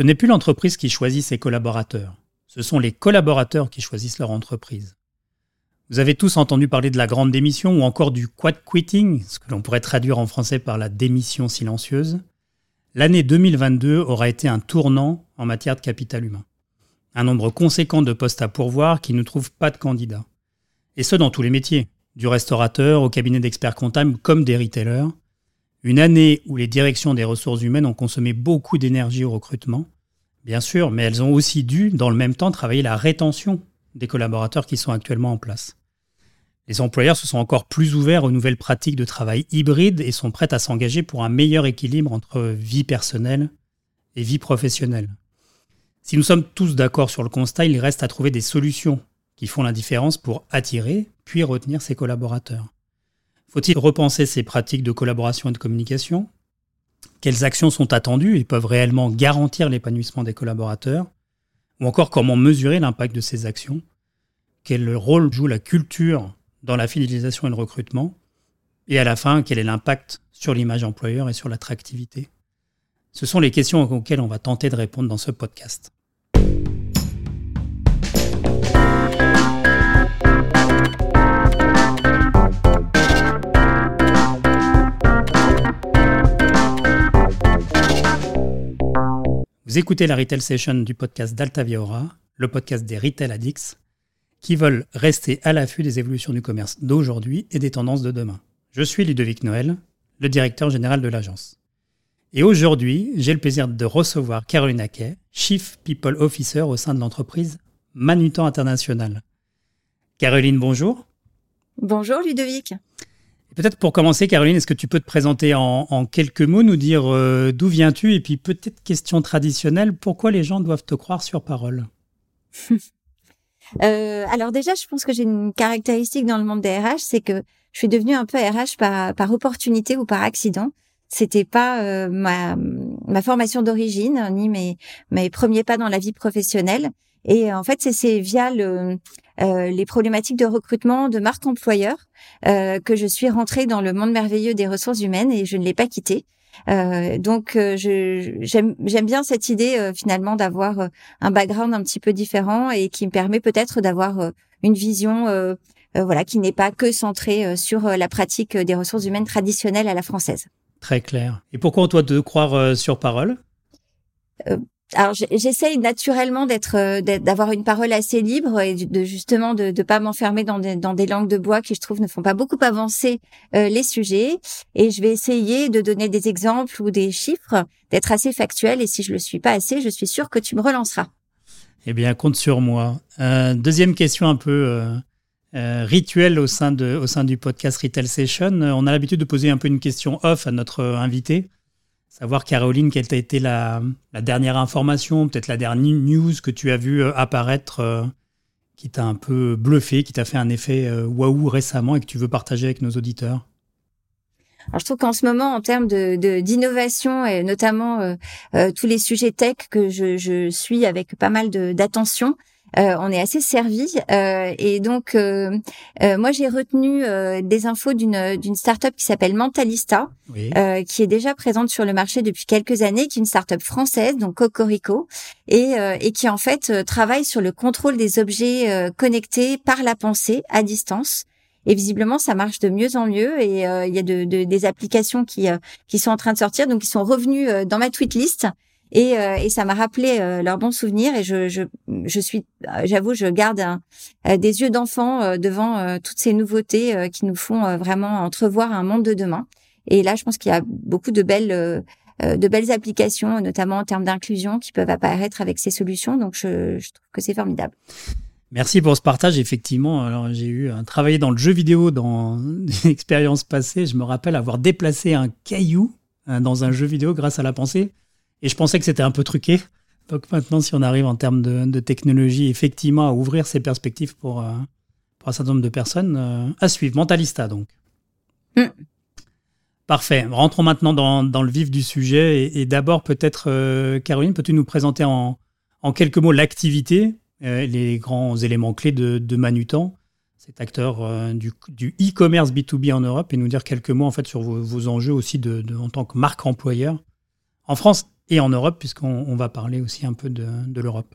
Ce n'est plus l'entreprise qui choisit ses collaborateurs, ce sont les collaborateurs qui choisissent leur entreprise. Vous avez tous entendu parler de la grande démission ou encore du quad quitting, ce que l'on pourrait traduire en français par la démission silencieuse. L'année 2022 aura été un tournant en matière de capital humain. Un nombre conséquent de postes à pourvoir qui ne trouvent pas de candidats. Et ce dans tous les métiers, du restaurateur au cabinet d'experts comptables comme des retailers. Une année où les directions des ressources humaines ont consommé beaucoup d'énergie au recrutement, bien sûr, mais elles ont aussi dû, dans le même temps, travailler la rétention des collaborateurs qui sont actuellement en place. Les employeurs se sont encore plus ouverts aux nouvelles pratiques de travail hybride et sont prêts à s'engager pour un meilleur équilibre entre vie personnelle et vie professionnelle. Si nous sommes tous d'accord sur le constat, il reste à trouver des solutions qui font la différence pour attirer puis retenir ses collaborateurs. Faut-il repenser ces pratiques de collaboration et de communication? Quelles actions sont attendues et peuvent réellement garantir l'épanouissement des collaborateurs? Ou encore comment mesurer l'impact de ces actions? Quel rôle joue la culture dans la fidélisation et le recrutement? Et à la fin, quel est l'impact sur l'image employeur et sur l'attractivité? Ce sont les questions auxquelles on va tenter de répondre dans ce podcast. Vous écoutez la Retail Session du podcast d'Altavia Aura, le podcast des Retail Addicts, qui veulent rester à l'affût des évolutions du commerce d'aujourd'hui et des tendances de demain. Je suis Ludovic Noël, le directeur général de l'agence. Et aujourd'hui, j'ai le plaisir de recevoir Caroline Hackey, Chief People Officer au sein de l'entreprise Manutan International. Caroline, bonjour. Bonjour Ludovic. Peut-être pour commencer, Caroline, est-ce que tu peux te présenter en, quelques mots, nous dire euh, d'où viens-tu et puis peut-être question traditionnelle, pourquoi les gens doivent te croire sur parole? Euh, alors déjà, je pense que j'ai une caractéristique dans le monde des RH, c'est que je suis devenue un peu RH par, par opportunité ou par accident. C'était pas euh, ma, ma formation d'origine ni mes, mes premiers pas dans la vie professionnelle. Et en fait, c'est via le, euh, les problématiques de recrutement de marque employeur euh, que je suis rentrée dans le monde merveilleux des ressources humaines et je ne l'ai pas quitté. Euh, donc euh, j'aime bien cette idée euh, finalement d'avoir un background un petit peu différent et qui me permet peut-être d'avoir une vision voilà qui n'est pas que centrée sur la pratique des ressources humaines traditionnelles à la française. Très clair. Et pourquoi on doit te croire sur parole? Alors j'essaye naturellement d'être d'avoir une parole assez libre et de justement de ne pas m'enfermer dans des, langues de bois qui je trouve ne font pas beaucoup avancer euh, les sujets. Et je vais essayer de donner des exemples ou des chiffres d'être assez factuel. Et si je le suis pas assez je suis sûre que tu me relanceras. Eh bien compte sur moi. Euh, deuxième question un peu euh, euh, rituelle au sein de au sein du podcast Retail Session. On a l'habitude de poser un peu une question off à notre invité Savoir, Caroline, quelle a été la, dernière information, peut-être la dernière news que tu as vu euh, apparaître euh, qui t'a un peu bluffé, qui t'a fait un effet euh, waouh récemment et que tu veux partager avec nos auditeurs? Alors, je trouve qu'en ce moment, en termes de d'innovation et notamment tous les sujets tech que je, je suis avec pas mal d'attention, euh, on est assez servi. Euh, et donc, euh, moi, j'ai retenu des infos d'une d'une startup qui s'appelle Mentalista, qui est déjà présente sur le marché depuis quelques années, qui est une startup française, donc Cocorico, et, et qui en fait travaille sur le contrôle des objets connectés par la pensée à distance. Et visiblement, ça marche de mieux en mieux. Et il y a de, des applications qui, qui sont en train de sortir, donc ils sont revenus dans ma tweet list. Et, euh, et ça m'a rappelé euh, leurs bons souvenirs et je, je, je suis, j'avoue, je garde euh, des yeux d'enfant devant toutes ces nouveautés qui nous font vraiment entrevoir un monde de demain. Et là, je pense qu'il y a beaucoup de belles de belles applications, notamment en termes d'inclusion, qui peuvent apparaître avec ces solutions. Donc, je, je trouve que c'est formidable. Merci pour ce partage. Effectivement, alors j'ai eu un travaillé dans le jeu vidéo dans une expérience passée. Je me rappelle avoir déplacé un caillou dans un jeu vidéo grâce à la pensée. Et je pensais que c'était un peu truqué. Donc maintenant, si on arrive en termes de, technologie, effectivement, à ouvrir ces perspectives pour, euh, pour un certain nombre de personnes, euh, à suivre. Mentalista, donc. Mm. Parfait. Rentrons maintenant dans, dans, le vif du sujet. Et, d'abord, peut-être, euh, Caroline, peux-tu nous présenter en, en quelques mots l'activité, les grands éléments clés de, de Manutan, cet acteur du, du e-commerce B2B en Europe, et nous dire quelques mots en fait sur vos, vos enjeux aussi de, de, en tant que marque employeur en France et en Europe, puisqu'on va parler aussi un peu de, de l'Europe.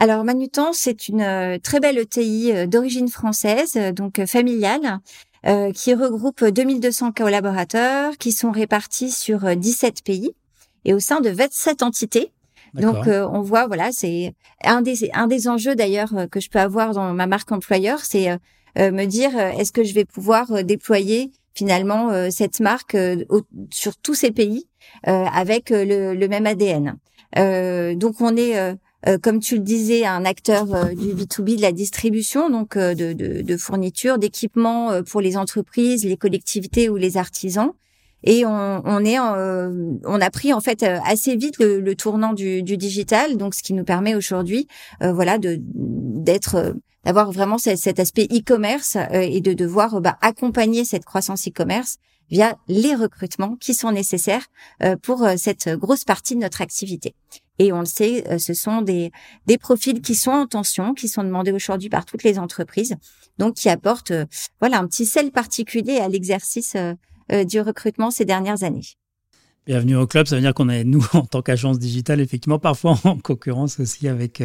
Alors Manutan, c'est une euh, très belle ETI euh, d'origine française, euh, donc familiale, qui regroupe 2200 collaborateurs qui sont répartis sur 17 pays et au sein de 27 entités. Donc on voit, voilà, c'est un des un des enjeux d'ailleurs que je peux avoir dans ma marque employeur, c'est me dire est-ce que je vais pouvoir déployer finalement cette marque sur tous ces pays avec le, le, même ADN. donc on est euh, comme tu le disais, un acteur euh, du B2B de la distribution, donc euh, de, de, de fourniture, d'équipements pour les entreprises, les collectivités ou les artisans. Et on, on est, on a pris en fait assez vite le, le tournant du, du, digital, donc ce qui nous permet aujourd'hui, voilà, de d'être, d'avoir vraiment cet, aspect e-commerce et de devoir bah, accompagner cette croissance e-commerce via les recrutements qui sont nécessaires pour cette grosse partie de notre activité. Et on le sait, euh, ce sont des, des profils qui sont en tension, qui sont demandés aujourd'hui par toutes les entreprises, donc qui apportent euh, voilà un petit sel particulier à l'exercice euh, du recrutement ces dernières années. Bienvenue au club, ça veut dire qu'on est, nous, en tant qu'agence digitale, effectivement, parfois en concurrence aussi avec,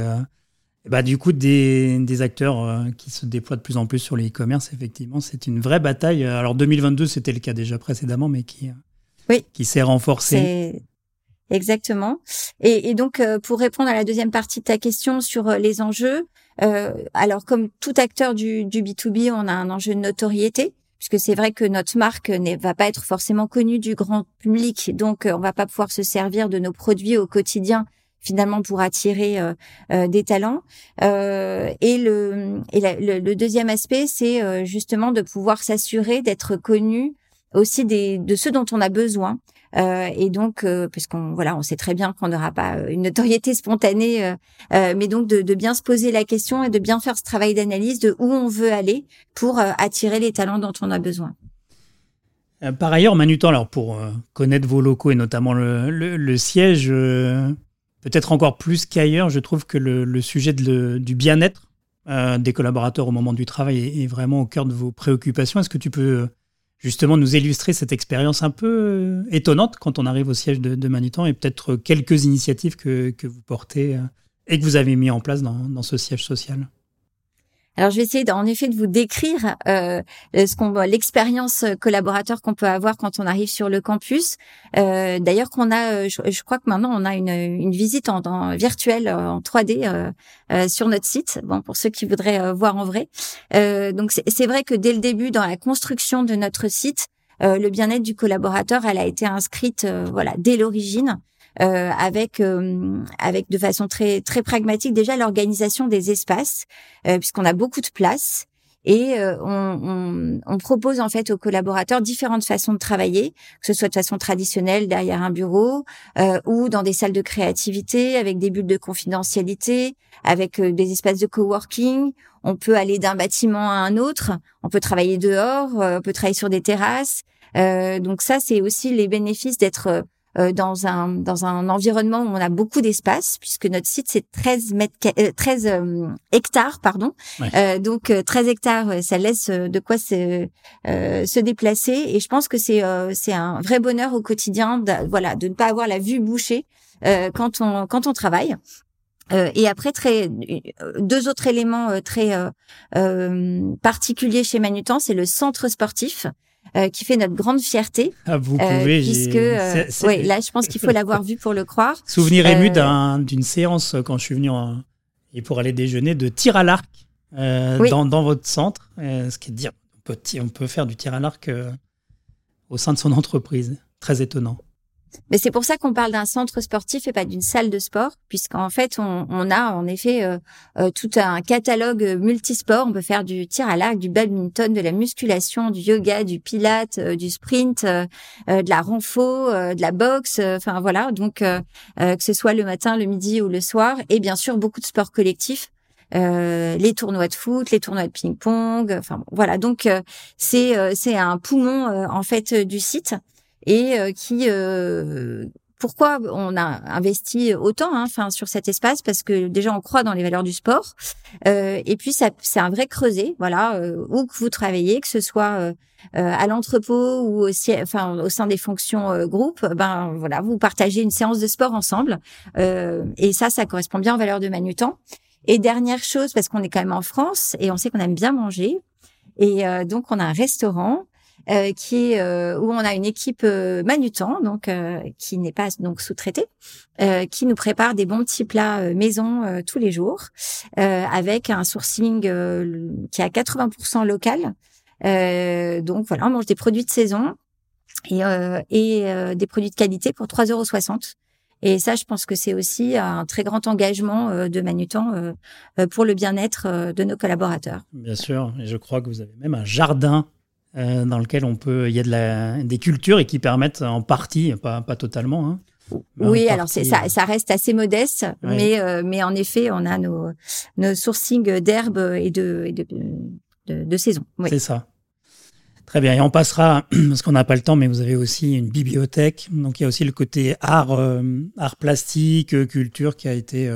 bah, du coup, des, des acteurs qui se déploient de plus en plus sur les e-commerce. Effectivement, c'est une vraie bataille. Alors, 2022, c'était le cas déjà précédemment, mais qui, oui. qui s'est renforcé. Exactement. Et, et donc, euh, pour répondre à la deuxième partie de ta question sur euh, les enjeux, euh, alors comme tout acteur du, du B2B, on a un enjeu de notoriété, puisque c'est vrai que notre marque ne va pas être forcément connue du grand public, donc on va pas pouvoir se servir de nos produits au quotidien finalement pour attirer des talents. et le, le, le, deuxième aspect, c'est justement de pouvoir s'assurer d'être connu aussi des, de ceux dont on a besoin. Euh, et donc, euh, puisqu'on voilà, on sait très bien qu'on n'aura pas euh, une notoriété spontanée, mais donc de, de, bien se poser la question et de bien faire ce travail d'analyse de où on veut aller pour attirer les talents dont on a besoin. Par ailleurs, Manutan, alors pour connaître vos locaux et notamment le, le, siège, peut-être encore plus qu'ailleurs, je trouve que le, sujet du bien-être des collaborateurs au moment du travail est, vraiment au cœur de vos préoccupations. Est-ce que tu peux justement nous illustrer cette expérience un peu euh, étonnante quand on arrive au siège de, de et peut-être quelques initiatives que, vous portez euh, et que vous avez mis en place dans ce siège social? Alors, je vais essayer en effet de vous décrire euh, ce qu'on, l'expérience collaborateur qu'on peut avoir quand on arrive sur le campus. Euh, d'ailleurs, qu'on a, je, crois que maintenant on a une, une visite en, en virtuelle en 3D euh, sur notre site. Bon, pour ceux qui voudraient voir en vrai. donc, c'est vrai que dès le début, dans la construction de notre site, le bien-être du collaborateur, elle a été inscrite, voilà, dès l'origine. Euh, avec euh, avec de façon très très pragmatique déjà l'organisation des espaces euh, puisqu'on a beaucoup de place et on, on, on, propose en fait aux collaborateurs différentes façons de travailler, que ce soit de façon traditionnelle derrière un bureau euh, ou dans des salles de créativité avec des bulles de confidentialité, avec des espaces de coworking. On peut aller d'un bâtiment à un autre, on peut travailler dehors, on peut travailler sur des terrasses. Euh, donc ça, c'est aussi les bénéfices d'être euh, dans un dans un environnement où on a beaucoup d'espace puisque notre site c'est 13 mètres 13 euh, euh, hectares pardon. donc 13 hectares ça laisse de quoi se se déplacer et je pense que c'est c'est un vrai bonheur au quotidien de, voilà de ne pas avoir la vue bouchée quand on quand on travaille. Euh, et après, très, deux autres éléments très euh, particuliers chez Manutan, c'est le centre sportif. Euh, qui fait notre grande fierté. Ah, vous euh, pouvez, puisque euh, ouais, là, je pense qu'il faut l'avoir vu pour le croire. Souvenir ému d'une séance quand je suis venu en, et pour aller déjeuner de tir à l'arc dans, dans, votre centre, ce qui est dire on peut, on peut faire du tir à l'arc au sein de son entreprise. Très étonnant. Mais c'est pour ça qu'on parle d'un centre sportif et pas d'une salle de sport, puisqu'en fait, on, on, a en effet euh, euh, tout un catalogue multisport. On peut faire du tir à l'arc, du badminton, de la musculation, du yoga, du pilate, euh, du sprint, de la renfo, de la boxe. Enfin voilà, donc que ce soit le matin, le midi ou le soir, et bien sûr beaucoup de sports collectifs. les tournois de foot, les tournois de ping-pong, enfin voilà. Donc c'est c'est un poumon en fait du site et euh, qui euh, pourquoi on a investi autant hein, enfin sur cet espace? Parce que déjà on croit dans les valeurs du sport euh, et puis ça c'est un vrai creuset voilà euh, où que vous travaillez que ce soit euh, à l'entrepôt ou aussi enfin au sein des fonctions groupes ben voilà vous partagez une séance de sport ensemble et ça ça correspond bien aux valeurs de Manutan et dernière chose parce qu'on est quand même en France et on sait qu'on aime bien manger et donc on a un restaurant euh, qui euh, où on a une équipe euh, manutan, donc qui n'est pas donc sous-traitée, qui nous prépare des bons petits plats maison tous les jours, avec un sourcing qui est à 80% local. donc voilà, on mange des produits de saison et, et des produits de qualité pour 3,60 euros. Et ça, je pense que c'est aussi un très grand engagement de Manutan pour le bien-être de nos collaborateurs. Bien sûr, et je crois que vous avez même un jardin euh, dans lequel on peut, il y a de la, des cultures et qui permettent en partie, pas, pas totalement. Hein, oui, alors c'est ça, ça reste assez modeste, mais euh, mais en effet, on a nos nos sourcings d'herbes et de, et de, de, de saison. Oui. C'est ça. Très bien. Et on passera, parce qu'on n'a pas le temps, mais vous avez aussi une bibliothèque. Donc il y a aussi le côté art, euh, art plastique, culture qui a été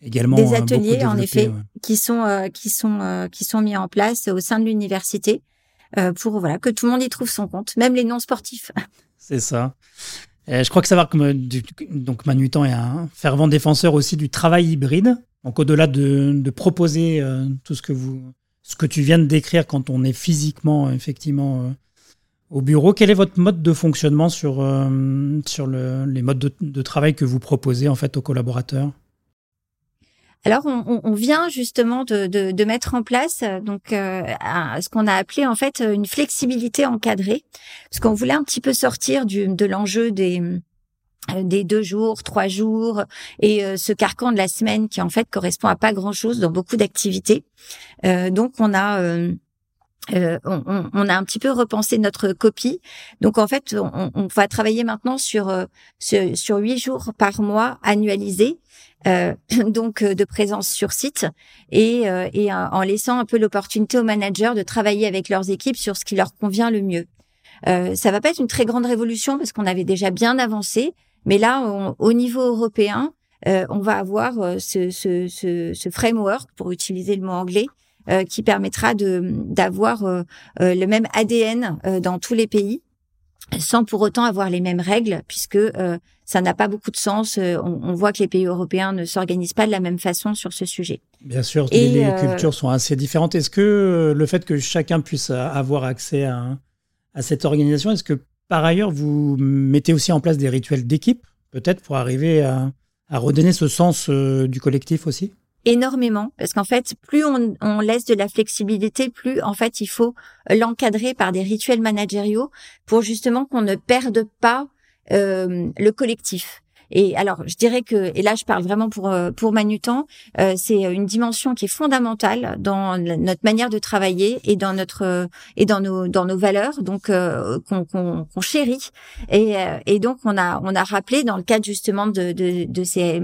également des ateliers en effet qui sont qui sont qui sont mis en place au sein de l'université euh, pour voilà que tout le monde y trouve son compte, même les non sportifs. C'est ça. Et je crois que savoir que euh, donc Manutan est un fervent défenseur aussi du travail hybride. Donc au-delà de, proposer euh, tout ce que vous, ce que tu viens de décrire quand on est physiquement effectivement au bureau, quel est votre mode de fonctionnement sur sur le, les modes de, de, travail que vous proposez en fait aux collaborateurs? Alors, on, on, vient justement de, de, de, mettre en place donc euh, ce qu'on a appelé en fait une flexibilité encadrée, parce qu'on voulait un petit peu sortir du, de l'enjeu des euh, des deux jours, trois jours et euh, ce carcan de la semaine qui en fait correspond à pas grand chose dans beaucoup d'activités. donc on a euh, on, on, a un petit peu repensé notre copie. Donc en fait, on, on va travailler maintenant sur sur huit jours par mois annualisés euh, donc euh, de présence sur site et, euh, et en laissant un peu l'opportunité aux managers de travailler avec leurs équipes sur ce qui leur convient le mieux. Euh, ça va pas être une très grande révolution parce qu'on avait déjà bien avancé, mais là, au niveau européen, on va avoir ce, ce, ce, ce, framework, pour utiliser le mot anglais, qui permettra de d'avoir le même ADN dans tous les pays sans pour autant avoir les mêmes règles, puisque euh, ça n'a pas beaucoup de sens. Euh, on, voit que les pays européens ne s'organisent pas de la même façon sur ce sujet. Bien sûr, les euh, cultures sont assez différentes. Est-ce que le fait que chacun puisse avoir accès à, à cette organisation, est-ce que par ailleurs vous mettez aussi en place des rituels d'équipe, peut-être pour arriver à, à redonner ce sens du collectif aussi? Énormément parce qu'en fait, plus on, laisse de la flexibilité, plus en fait il faut l'encadrer par des rituels managériaux pour justement qu'on ne perde pas euh, le collectif. Et alors, je dirais que, et là, je parle vraiment pour euh, pour Manutan, euh, c'est une dimension qui est fondamentale dans notre manière de travailler et dans notre et dans nos dans nos valeurs, donc euh, qu'on qu'on chérit. Et, et donc, on a on a rappelé dans le cadre justement de de, de ces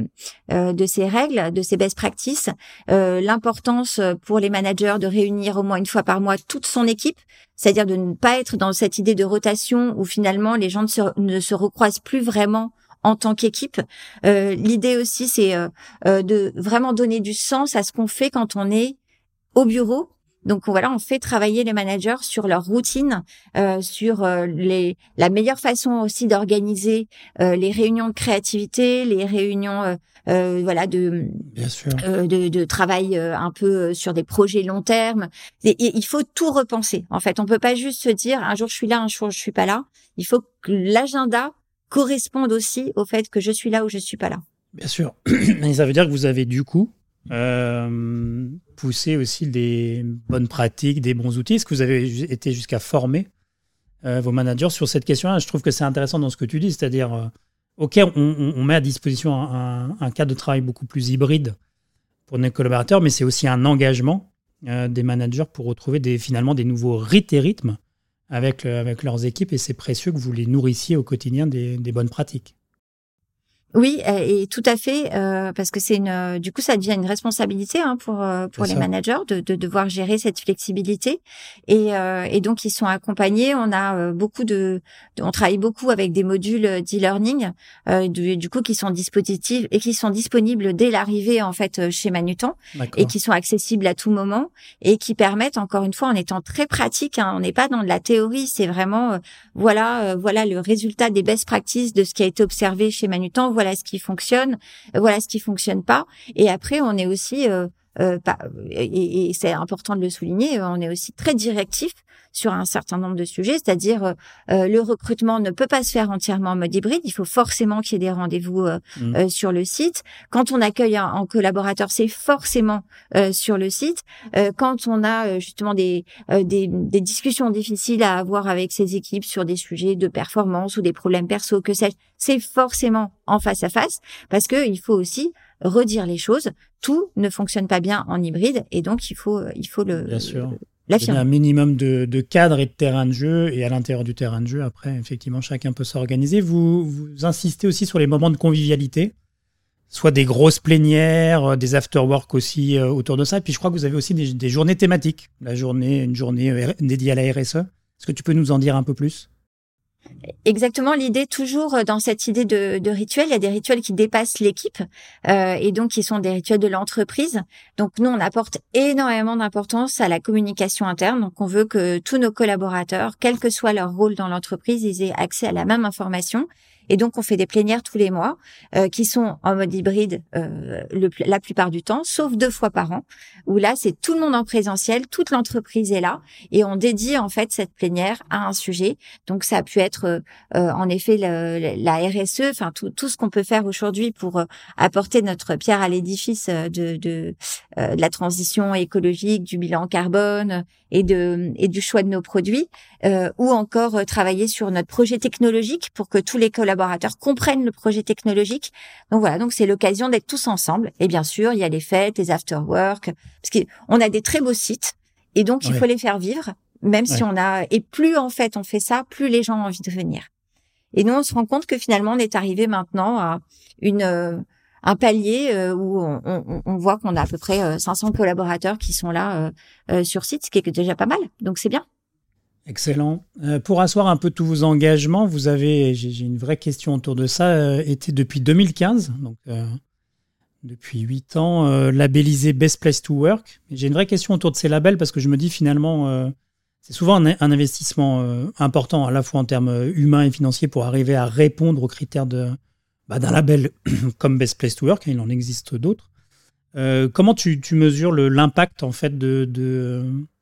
de ces règles, de ces best practices, l'importance pour les managers de réunir au moins une fois par mois toute son équipe c'est-à-dire de ne pas être dans cette idée de rotation où finalement les gens ne se, ne se recroisent plus vraiment en tant qu'équipe. Euh, L'idée aussi, c'est euh, euh, de vraiment donner du sens à ce qu'on fait quand on est au bureau. Donc voilà, on fait travailler les managers sur leur routine, euh, sur euh, les, la meilleure façon aussi d'organiser les réunions de créativité, les réunions voilà de, de, de travail un peu sur des projets long terme. Et, il faut tout repenser. En fait, on peut pas juste se dire un jour je suis là, un jour je suis pas là. Il faut que l'agenda correspondent aussi au fait que je suis là ou je suis pas là. Bien sûr. Mais ça veut dire que vous avez du coup euh, poussé aussi des bonnes pratiques, des bons outils. Est-ce que vous avez été jusqu'à former euh, vos managers sur cette question-là? Je trouve que c'est intéressant dans ce que tu dis, c'est-à-dire, euh, OK, on, met à disposition un, cadre de travail beaucoup plus hybride pour nos collaborateurs, mais c'est aussi un engagement des managers pour retrouver finalement des nouveaux rites et rythmes avec, avec leurs équipes et c'est précieux que vous les nourrissiez au quotidien des, bonnes pratiques. Oui, et tout à fait, euh, parce que c'est une, du coup, ça devient une responsabilité hein, pour euh, pour les managers de, de, devoir gérer cette flexibilité, et, euh, et donc ils sont accompagnés. On a beaucoup de, on travaille beaucoup avec des modules d'e-learning, du, du, coup, qui sont dispositifs et qui sont disponibles dès l'arrivée en fait chez Manutan, et qui sont accessibles à tout moment et qui permettent, encore une fois, en étant très pratique, hein, on n'est pas dans de la théorie, c'est vraiment, voilà, voilà le résultat des best practices de ce qui a été observé chez Manutan voilà ce qui fonctionne, voilà ce qui fonctionne pas. Et après, on est aussi, euh, euh, et, et c'est important de le souligner, on est aussi très directif sur un certain nombre de sujets, c'est-à-dire euh, euh, le recrutement ne peut pas se faire entièrement en mode hybride, il faut forcément qu'il y ait des rendez-vous euh, mmh. sur le site. Quand on accueille un, collaborateur, c'est forcément sur le site. quand on a justement des, des, des, discussions difficiles à avoir avec ses équipes sur des sujets de performance ou des problèmes perso, que sais c'est forcément en face à face parce que il faut aussi redire les choses. Tout ne fonctionne pas bien en hybride et donc il faut il faut le, Bien sûr. Il y a un minimum de, de, cadre et de terrain de jeu, et à l'intérieur du terrain de jeu, après, effectivement, chacun peut s'organiser. Vous, vous insistez aussi sur les moments de convivialité, soit des grosses plénières, euh, des after-work aussi euh, autour de ça. Et puis je crois que vous avez aussi des, des journées thématiques, la journée, une journée euh, dédiée à la RSE. Est-ce que tu peux nous en dire un peu plus? Exactement, l'idée toujours euh, dans cette idée de, de, rituel, il y a des rituels qui dépassent l'équipe euh, et donc qui sont des rituels de l'entreprise. Donc nous, on apporte énormément d'importance à la communication interne. Donc on veut que tous nos collaborateurs, quel que soit leur rôle dans l'entreprise, ils aient accès à la même information et donc, on fait des plénières tous les mois euh, qui sont en mode hybride euh, la plupart du temps, sauf deux fois par an, où là, c'est tout le monde en présentiel, toute l'entreprise est là, et on dédie en fait cette plénière à un sujet. Donc, ça a pu être euh, en effet la RSE, enfin tout, tout ce qu'on peut faire aujourd'hui pour euh, apporter notre pierre à l'édifice de, de, de, la transition écologique, du bilan carbone et, de, et du choix de nos produits, ou encore travailler sur notre projet technologique pour que tous les collaborateurs collaborateurs comprennent le projet technologique. Donc voilà, donc c'est l'occasion d'être tous ensemble. Et bien sûr, il y a les fêtes, les after-work, parce qu'on a des très beaux sites, et donc il faut les faire vivre, même si on a. Et plus en fait on fait ça, plus les gens ont envie de venir. Et nous, on se rend compte que finalement, on est arrivé maintenant à une euh, un palier euh, où on, on, on voit qu'on a à peu près 500 euh, collaborateurs qui sont là sur site, ce qui est déjà pas mal. Donc c'est bien. Excellent. Euh, pour asseoir un peu tous vos engagements, vous avez, j'ai une vraie question autour de ça, euh, été depuis 2015, donc euh, depuis 8 ans, labellisé Best Place to Work. J'ai une vraie question autour de ces labels parce que je me dis finalement, c'est souvent un, investissement important à la fois en termes humains et financiers pour arriver à répondre aux critères bah, d'un label comme Best Place to Work, hein, il en existe d'autres. Comment tu, mesures l'impact en fait de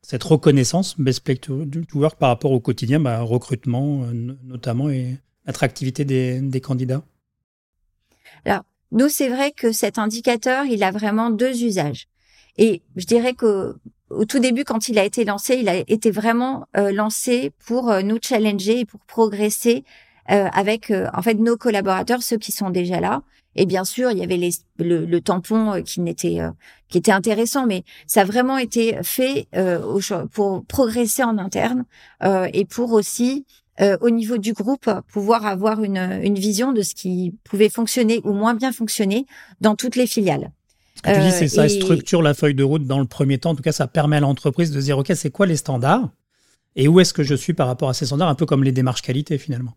cette reconnaissance best place to, work par rapport au quotidien, bah, recrutement euh, notamment et attractivité des, candidats? Alors, nous, c'est vrai que cet indicateur, il a vraiment deux usages. Et je dirais que au tout début, quand il a été lancé, il a été vraiment euh, lancé pour euh, nous challenger et pour progresser avec en fait nos collaborateurs, ceux qui sont déjà là, et bien sûr, il y avait les, le, tampon euh, qui n'était euh, qui était intéressant, mais ça a vraiment été fait euh, pour progresser en interne et pour aussi au niveau du groupe pouvoir avoir une, une vision de ce qui pouvait fonctionner ou moins bien fonctionner dans toutes les filiales. Ce que tu dis, c'est ça structure la feuille de route dans le premier temps. En tout cas, ça permet à l'entreprise de dire, OK, c'est quoi les standards? Et où est-ce que je suis par rapport à ces standards, un peu comme les démarches qualité finalement.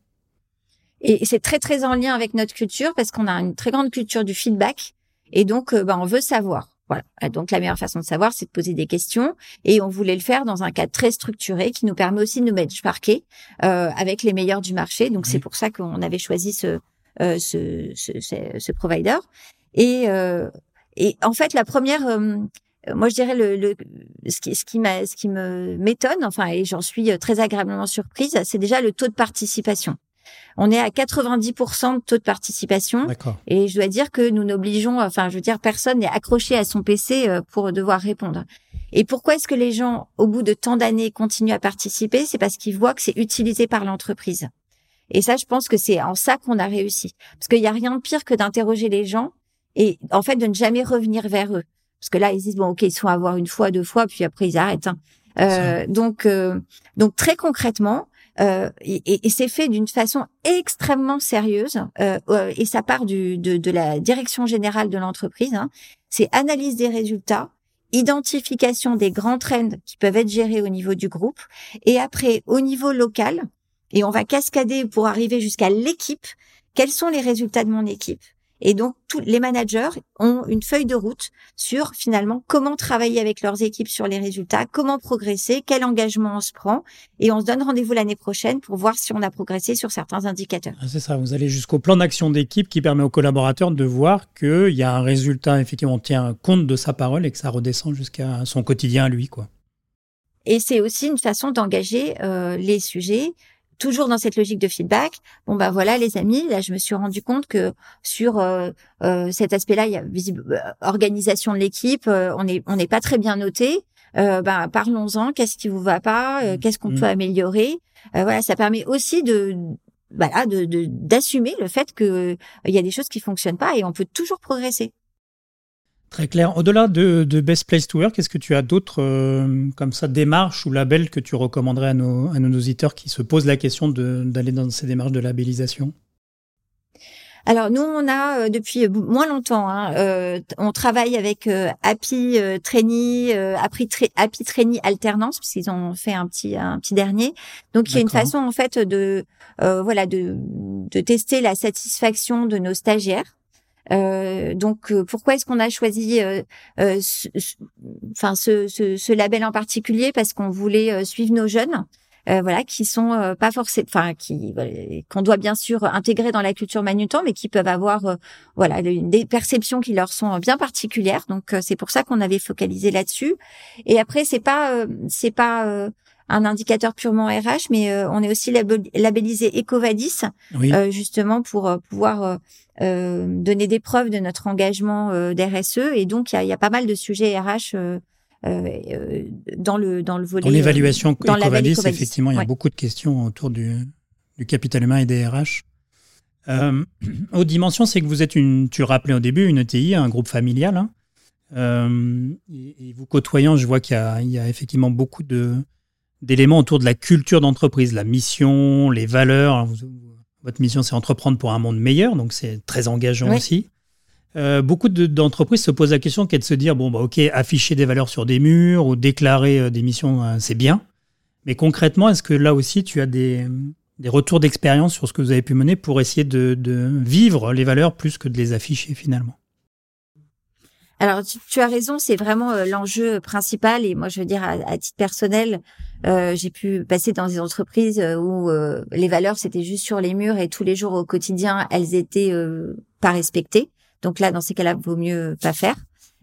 Et c'est très très en lien avec notre culture parce qu'on a une très grande culture du feedback et donc euh, bah, on veut savoir. Voilà. Donc la meilleure façon de savoir, c'est de poser des questions et on voulait le faire dans un cadre très structuré qui nous permet aussi de nous benchmarker euh, avec les meilleurs du marché. Donc c'est pour ça qu'on avait choisi ce, euh, ce, ce, ce, provider. Et, euh, et en fait, la première, euh, moi je dirais le, le ce qui ce qui m'a ce qui me m'étonne, enfin et j'en suis très agréablement surprise, c'est déjà le taux de participation. On est à 90% de taux de participation. Et je dois dire que nous n'obligeons, enfin, je veux dire, personne n'est accroché à son PC euh, pour devoir répondre. Et pourquoi est-ce que les gens, au bout de tant d'années, continuent à participer? C'est parce qu'ils voient que c'est utilisé par l'entreprise. Et ça, je pense que c'est en ça qu'on a réussi. Parce qu'il n'y a rien de pire que d'interroger les gens et en fait de ne jamais revenir vers eux. Parce que là, ils disent bon, ok, ils sont à voir une fois, deux fois, puis après ils arrêtent. Hein. Euh, donc, euh, donc très concrètement, euh, et, c'est fait d'une façon extrêmement sérieuse euh, et ça part de, la direction générale de l'entreprise. Hein. C'est analyse des résultats, identification des grands trends qui peuvent être gérés au niveau du groupe et après au niveau local et on va cascader pour arriver jusqu'à l'équipe. Quels sont les résultats de mon équipe? Et donc, tous les managers ont une feuille de route sur finalement comment travailler avec leurs équipes sur les résultats, comment progresser, quel engagement on se prend. Et on se donne rendez-vous l'année prochaine pour voir si on a progressé sur certains indicateurs. Ah, c'est ça, vous allez jusqu'au plan d'action d'équipe qui permet aux collaborateurs de voir qu'il y a un résultat, effectivement, on tient compte de sa parole et que ça redescend jusqu'à son quotidien à lui. quoi. Et c'est aussi une façon d'engager euh, les sujets toujours dans cette logique de feedback. Bon bah voilà les amis, là je me suis rendu compte que sur euh, euh, cet aspect-là, il y a visible euh, organisation de l'équipe, on est on n'est pas très bien noté. bah parlons-en. Qu'est-ce qui vous va pas? Mmh. Qu'est-ce qu'on mmh. peut améliorer? Voilà, ça permet aussi de voilà de d'assumer le fait que il y a des choses qui fonctionnent pas et on peut toujours progresser. Très clair. Au-delà de, Best Place to Work, est-ce que tu as d'autres euh, comme ça démarches ou labels que tu recommanderais à nos, à nos auditeurs qui se posent la question d'aller dans ces démarches de labellisation? Alors nous, on a euh, depuis moins longtemps, hein, euh, on travaille avec Happy Trainee, Happy, Happy Trainee Alternance, puisqu'ils ont fait un petit un petit dernier. Donc il y a une façon en fait de voilà de, de tester la satisfaction de nos stagiaires. Euh, donc euh, pourquoi est-ce qu'on a choisi euh, enfin ce, ce, ce, label en particulier? Parce qu'on voulait suivre nos jeunes voilà qui sont pas forcément enfin qui qu'on doit bien sûr intégrer dans la culture Manutan mais qui peuvent avoir voilà des perceptions qui leur sont bien particulières. Donc c'est pour ça qu'on avait focalisé là-dessus. Et après c'est pas c'est pas un indicateur purement RH, mais on est aussi labellisé Ecovadis, justement pour pouvoir euh, donner des preuves de notre engagement euh, d'RSE. Et donc, il y a, y a, pas mal de sujets RH euh, euh, dans le dans le volet. Dans l'évaluation Ecovadis, effectivement, il y a beaucoup de questions autour du, du capital humain et des RH. Euh, aux dimensions, c'est que vous êtes une, tu rappelais au début, une ETI, un groupe familial. Hein. Euh, et, et, vous côtoyant, je vois qu'il y, y, a effectivement beaucoup de d'éléments autour de la culture d'entreprise, la mission, les valeurs. Vous, votre mission, c'est entreprendre pour un monde meilleur, donc c'est très engageant aussi. Euh, beaucoup d'entreprises se posent la question qu'est de se dire bon bah ok afficher des valeurs sur des murs ou déclarer euh, des missions euh, c'est bien mais concrètement est-ce que là aussi tu as des, des retours d'expérience sur ce que vous avez pu mener pour essayer de, de, vivre les valeurs plus que de les afficher finalement? Alors, tu, as raison, c'est vraiment l'enjeu principal. Et moi, je veux dire, à, titre personnel, euh, j'ai pu passer dans des entreprises euh, où les valeurs, c'était juste sur les murs et tous les jours au quotidien, elles étaient pas respectées. Donc là, dans ces cas-là, vaut mieux pas faire.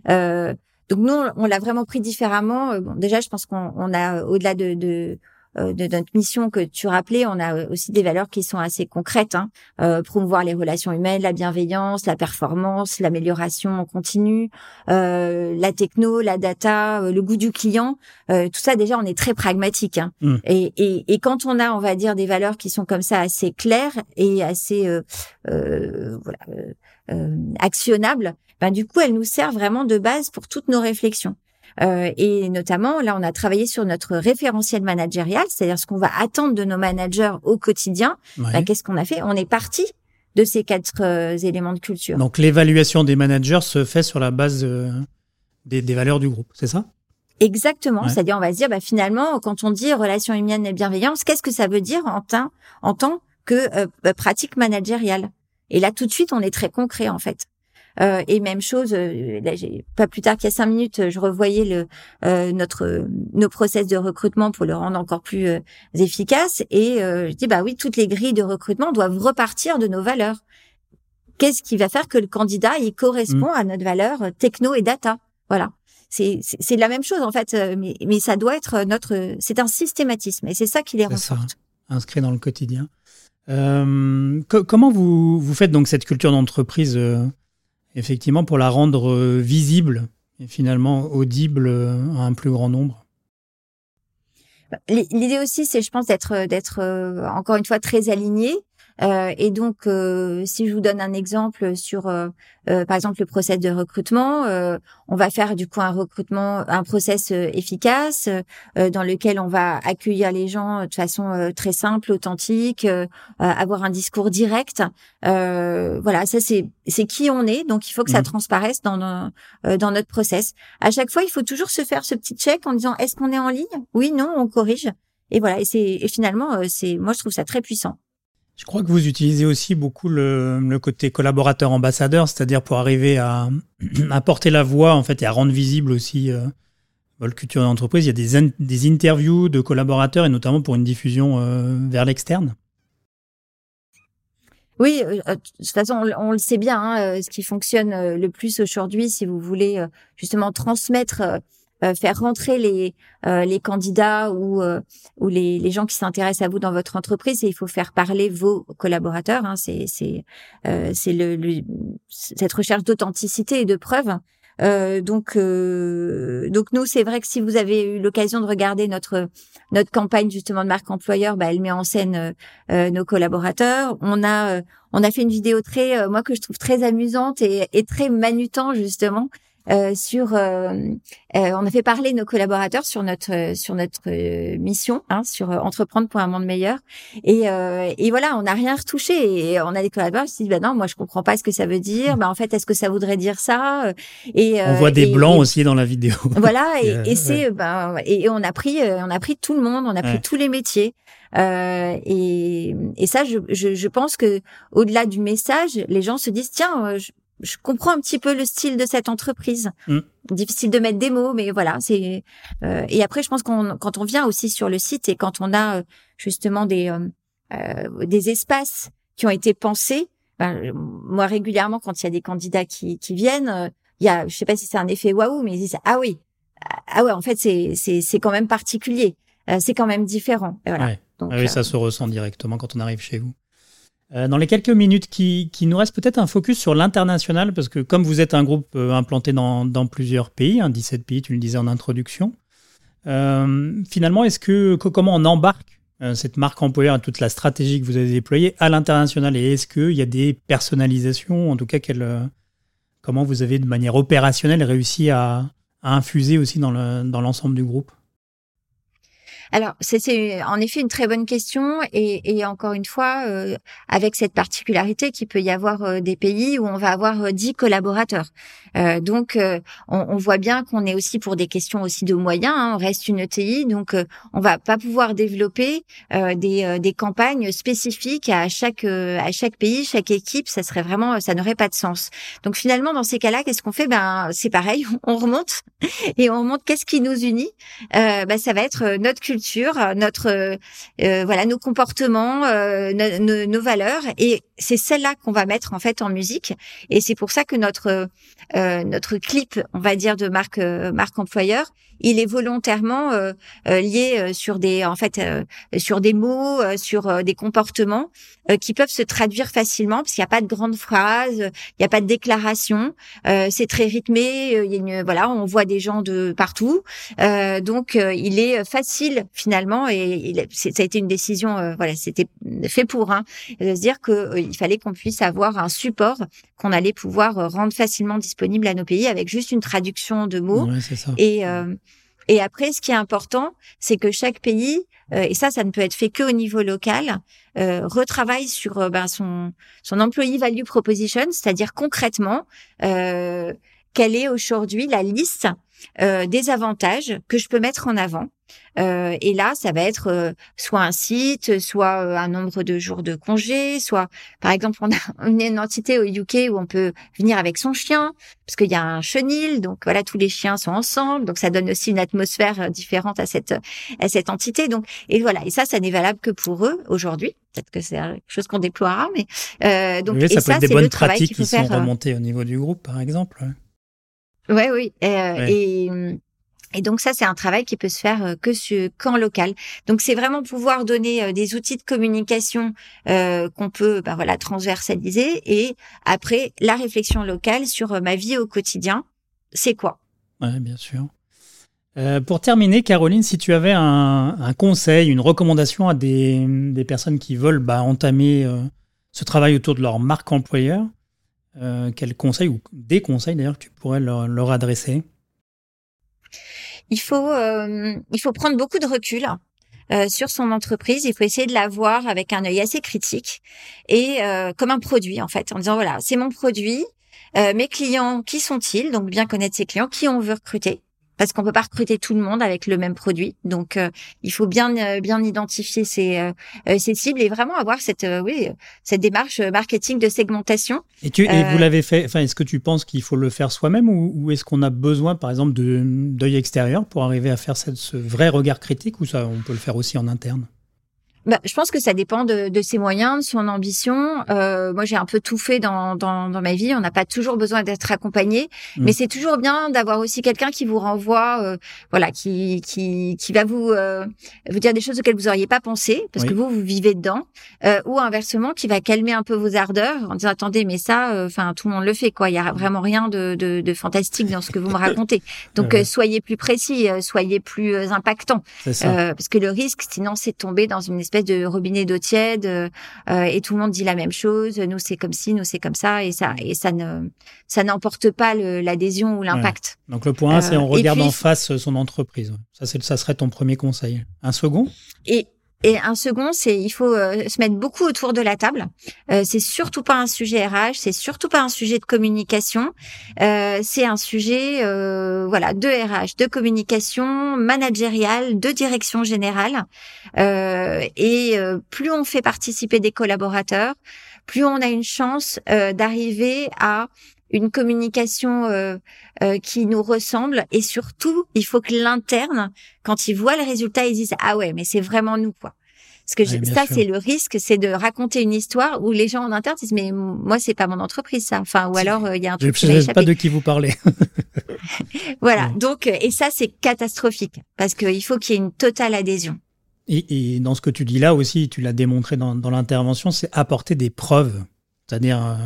donc nous, on, l'a vraiment pris différemment. Bon, déjà, je pense qu'on a, au-delà de, de euh, de notre mission que tu rappelais, on a aussi des valeurs qui sont assez concrètes. Hein. Euh, promouvoir les relations humaines, la bienveillance, la performance, l'amélioration continue, euh, la techno, la data, euh, le goût du client. Euh, tout ça, déjà, on est très pragmatique. Hein. Mmh. Et, et, et, quand on a, on va dire, des valeurs qui sont comme ça assez claires et assez voilà, actionnables, ben, du coup, elles nous servent vraiment de base pour toutes nos réflexions. Euh, et notamment, là, on a travaillé sur notre référentiel managérial, c'est-à-dire ce qu'on va attendre de nos managers au quotidien. Bah, qu'est-ce qu'on a fait? On est parti de ces quatre euh, éléments de culture. Donc l'évaluation des managers se fait sur la base euh, des, des, valeurs du groupe, c'est ça? Exactement. C'est-à-dire, on va se dire, bah, finalement, quand on dit relation humaine et bienveillance, qu'est-ce que ça veut dire en, en tant que pratique managériale? Et là, tout de suite, on est très concret, en fait. Euh, et même chose, euh, là, pas plus tard qu'il y a cinq minutes, je revoyais le, euh, notre nos process de recrutement pour le rendre encore plus efficace. Et je dis bah oui, toutes les grilles de recrutement doivent repartir de nos valeurs. Qu'est-ce qui va faire que le candidat il correspond mmh. à notre valeur techno et data? Voilà c'est c'est la même chose en fait, mais, mais ça doit être notre, c'est un systématisme et c'est ça qui les renforce. Inscrit dans le quotidien. Euh, comment vous, vous faites donc cette culture d'entreprise effectivement, pour la rendre euh, visible et finalement audible euh, à un plus grand nombre bah, L'idée aussi, c'est, je pense, d'être, d'être euh, encore une fois très aligné. Euh, et donc, euh, si je vous donne un exemple sur, euh, par exemple, le process de recrutement, on va faire du coup un recrutement, un process efficace dans lequel on va accueillir les gens de façon très simple, authentique, avoir un discours direct. voilà, ça c'est c'est qui on est, donc il faut que ça mmh. transparaisse dans dans notre process. À chaque fois, il faut toujours se faire ce petit check en disant est-ce qu'on est en ligne? Oui, non, on corrige. Et voilà, et c'est et finalement, c'est moi je trouve ça très puissant. Je crois que vous utilisez aussi beaucoup le, côté collaborateur ambassadeur, c'est-à-dire pour arriver à, apporter la voix en fait et à rendre visible aussi euh, le culture d'entreprise. Il y a des, des, interviews de collaborateurs et notamment pour une diffusion euh, vers l'externe. Oui, euh, de toute façon, on, le sait bien. Hein, ce qui fonctionne le plus aujourd'hui, si vous voulez justement transmettre euh, faire rentrer les euh, les candidats ou euh, ou les, les gens qui s'intéressent à vous dans votre entreprise. Et il faut faire parler vos collaborateurs hein, c'est c'est c'est le, cette recherche d'authenticité et de preuve euh, donc, euh, donc nous, c'est vrai que si vous avez eu l'occasion de regarder notre notre campagne justement de marque employeur, bah, elle met en scène euh, nos collaborateurs. On a on a fait une vidéo très, moi que je trouve très amusante et, et très manutant justement, euh, sur, euh, euh, on a fait parler nos collaborateurs sur notre sur notre mission, hein, sur entreprendre pour un monde meilleur. Et, et voilà, on n'a rien retouché. Et on a des collaborateurs qui se disent, bah non, moi je comprends pas ce que ça veut dire. Bah en fait, est-ce que ça voudrait dire ça Et on voit des blancs aussi dans la vidéo. Voilà, et, et c'est, ben, et, on a pris, on a pris tout le monde, on a pris tous les métiers. Euh, et, et ça, je, je, je pense que au-delà du message, les gens se disent tiens, je, je comprends un petit peu le style de cette entreprise. Mm. Difficile de mettre des mots, mais voilà, c'est. Euh, et après, je pense qu'on quand on vient aussi sur le site et quand on a euh, justement des euh, euh, des espaces qui ont été pensés. Ben, moi, régulièrement, quand il y a des candidats qui, qui viennent, il y a, je sais pas si c'est un effet waouh, mais ils disent ah oui, ah ouais, en fait, c'est c'est c'est quand même particulier, c'est quand même différent. voilà. Donc, ah oui, ça se ressent directement quand on arrive chez vous. Euh, dans les quelques minutes qui, nous restent, peut-être un focus sur l'international, parce que comme vous êtes un groupe euh, implanté dans, plusieurs pays, 17 hein, pays, tu le disais en introduction, euh, finalement, est-ce que, comment on embarque cette marque employeur et toute la stratégie que vous avez déployée à l'international? Et est-ce qu'il y a des personnalisations, en tout cas, comment vous avez de manière opérationnelle réussi à, infuser aussi dans l'ensemble du groupe? Alors, c'est en effet une très bonne question et, et encore une fois, euh, avec cette particularité qu'il peut y avoir euh, des pays où on va avoir 10 euh, collaborateurs. donc, on, on, voit bien qu'on est aussi pour des questions aussi de moyens. Hein, on reste une ETI, donc on va pas pouvoir développer des, des campagnes spécifiques à chaque à chaque pays, chaque équipe. Ça serait vraiment, ça n'aurait pas de sens. Donc finalement, dans ces cas-là, qu'est-ce qu'on fait? Ben, c'est pareil, on remonte et on remonte. Qu'est-ce qui nous unit? Ben, ça va être notre culture notre euh, voilà nos comportements, euh, nos valeurs et c'est celle-là qu'on va mettre en fait en musique. Et c'est pour ça que notre euh, notre clip, on va dire de marque marque employeur, il est volontairement lié sur des en fait sur des mots, sur des comportements qui peuvent se traduire facilement parce qu'il n'y a pas de grandes phrases, il n'y a pas de déclaration, c'est très rythmé, il y a une, voilà, on voit des gens de partout, donc il est facile finalement, et, ça a été une décision, euh, voilà, c'était fait pour, hein, de se dire que euh, il fallait qu'on puisse avoir un support qu'on allait pouvoir euh, rendre facilement disponible à nos pays avec juste une traduction de mots. Et et après, ce qui est important, c'est que chaque pays, et ça, ça ne peut être fait que au niveau local, retravaille sur ben, son son employee value proposition, c'est-à-dire concrètement quelle est aujourd'hui la liste des avantages que je peux mettre en avant euh, et là, ça va être euh, soit un site, soit euh, un nombre de jours de congé, soit, par exemple, on a une entité au UK où on peut venir avec son chien, parce qu'il y a un chenil, donc voilà, tous les chiens sont ensemble, donc ça donne aussi une atmosphère différente à cette à cette entité. Donc et voilà, et ça, ça n'est valable que pour eux aujourd'hui. Peut-être que c'est quelque chose qu'on déploiera, mais euh, donc et ça, peut être des bonnes pratiques qui sont remontées au niveau du groupe, par exemple. Ouais, oui, et hum, et donc ça, c'est un travail qui peut se faire euh, que qu'en local. Donc c'est vraiment pouvoir donner euh, des outils de communication euh, qu'on peut, bah, voilà, transversaliser. Et après, la réflexion locale sur ma vie au quotidien, c'est quoi? Oui, bien sûr. pour terminer, Caroline, si tu avais un, conseil, une recommandation à des, des personnes qui veulent bah, entamer ce travail autour de leur marque employeur, euh, quels conseils ou des conseils d'ailleurs que tu pourrais leur, adresser? Il faut, euh, il faut prendre beaucoup de recul. Euh, sur son entreprise, il faut essayer de la voir avec un œil assez critique et comme un produit en fait, en disant voilà, c'est mon produit, mes clients, qui sont-ils? Donc bien connaître ses clients, qui on veut recruter parce qu'on peut pas recruter tout le monde avec le même produit. Donc euh, il faut bien euh, bien identifier ses, euh, ses cibles et vraiment avoir cette oui cette démarche marketing de segmentation. Et tu et vous l'avez fait. Enfin, est-ce que tu penses qu'il faut le faire soi-même ou, ou est-ce qu'on a besoin, par exemple, de d'œil extérieur pour arriver à faire cette, ce vrai regard critique ou ça on peut le faire aussi en interne? Bah, je pense que ça dépend de, de ses moyens, de son ambition. Euh, moi, j'ai un peu tout fait dans, dans, dans ma vie. On n'a pas toujours besoin d'être accompagné, mmh. mais c'est toujours bien d'avoir aussi quelqu'un qui vous renvoie, euh, voilà, qui, qui, qui va vous euh, vous dire des choses auxquelles vous auriez pas pensé parce que vous vous vivez dedans, euh, ou inversement, qui va calmer un peu vos ardeurs en disant attendez, mais ça, euh, enfin, tout le monde le fait, quoi. Il y a vraiment rien de, de, de fantastique dans ce que vous me racontez. Donc, soyez plus précis, soyez plus impactant, parce que le risque, sinon, c'est de tomber dans une espèce de robinet d'eau tiède euh, euh, et tout le monde dit la même chose. Nous c'est comme ci, nous c'est comme ça et ça et ça ne ça n'emporte pas l'adhésion ou l'impact. Donc le point 1, c'est on euh, regarde en face son entreprise. Ça c'est ça serait ton premier conseil. Un second? Et et un second, c'est il faut euh, se mettre beaucoup autour de la table. Euh, c'est surtout pas un sujet RH, c'est surtout pas un sujet de communication. Euh, c'est un sujet, euh, voilà, de RH, de communication managériale, de direction générale. Euh, et plus on fait participer des collaborateurs, plus on a une chance d'arriver à une communication euh, euh, qui nous ressemble. Et surtout il faut que l'interne quand il voit le résultat ils disent ah ouais mais c'est vraiment nous quoi. Parce que ça c'est le risque c'est de raconter une histoire où les gens en interne disent mais moi c'est pas mon entreprise ça. Enfin ou alors euh, il y a un truc je ne sais pas de qui vous parlez voilà. Donc et ça c'est catastrophique parce qu'il faut qu'il y ait une totale adhésion. Et, et, dans ce que tu dis là aussi tu l'as démontré dans, dans l'intervention c'est apporter des preuves. C'est-à-dire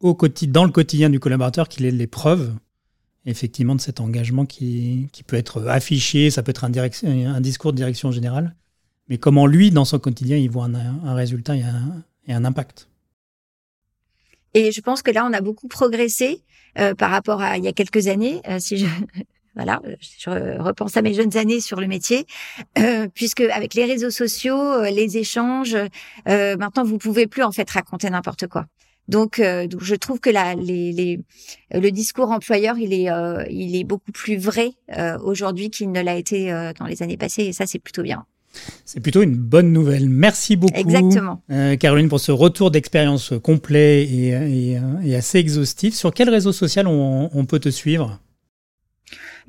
au dans le quotidien du collaborateur qu'il ait les preuves effectivement de cet engagement qui, qui peut être affiché, ça peut être un, un, discours de direction générale, mais comment lui, dans son quotidien, il voit un, un résultat et un, et un, impact? Et je pense que là, on a beaucoup progressé euh, par rapport à il y a quelques années. Euh, si je voilà, je repense à mes jeunes années sur le métier, euh, puisque avec les réseaux sociaux, euh, les échanges, euh, maintenant vous pouvez plus en fait raconter n'importe quoi. Donc, euh, donc, je trouve que la, les, les, le discours employeur, il est, euh, il est beaucoup plus vrai euh, aujourd'hui qu'il ne l'a été dans les années passées, et ça, c'est plutôt bien. C'est plutôt une bonne nouvelle. Merci beaucoup, Exactement. Caroline, pour ce retour d'expérience complet et, et, et, assez exhaustif. Sur quel réseau social on, on peut te suivre?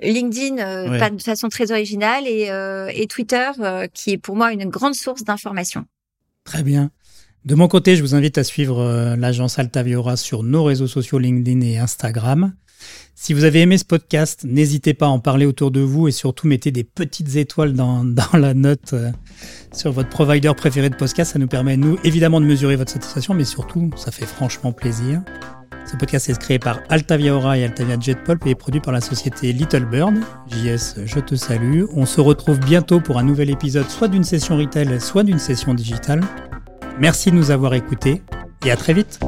LinkedIn, pas de façon très originale, et, et Twitter, qui est pour moi une grande source d'information. Très bien. De mon côté, je vous invite à suivre euh, l'agence Altaviora sur nos réseaux sociaux LinkedIn et Instagram. Si vous avez aimé ce podcast, n'hésitez pas à en parler autour de vous et surtout mettez des petites étoiles dans, la note euh, sur votre provider préféré de podcast. Ça nous permet, nous, évidemment, de mesurer votre satisfaction, mais surtout, ça fait franchement plaisir. Ce podcast est créé par Altavia Aura et Altavia Jetpulp et est produit par la société Little Bird. JS, je te salue. On se retrouve bientôt pour un nouvel épisode, soit d'une session retail, soit d'une session digitale. Merci de nous avoir écoutés et à très vite.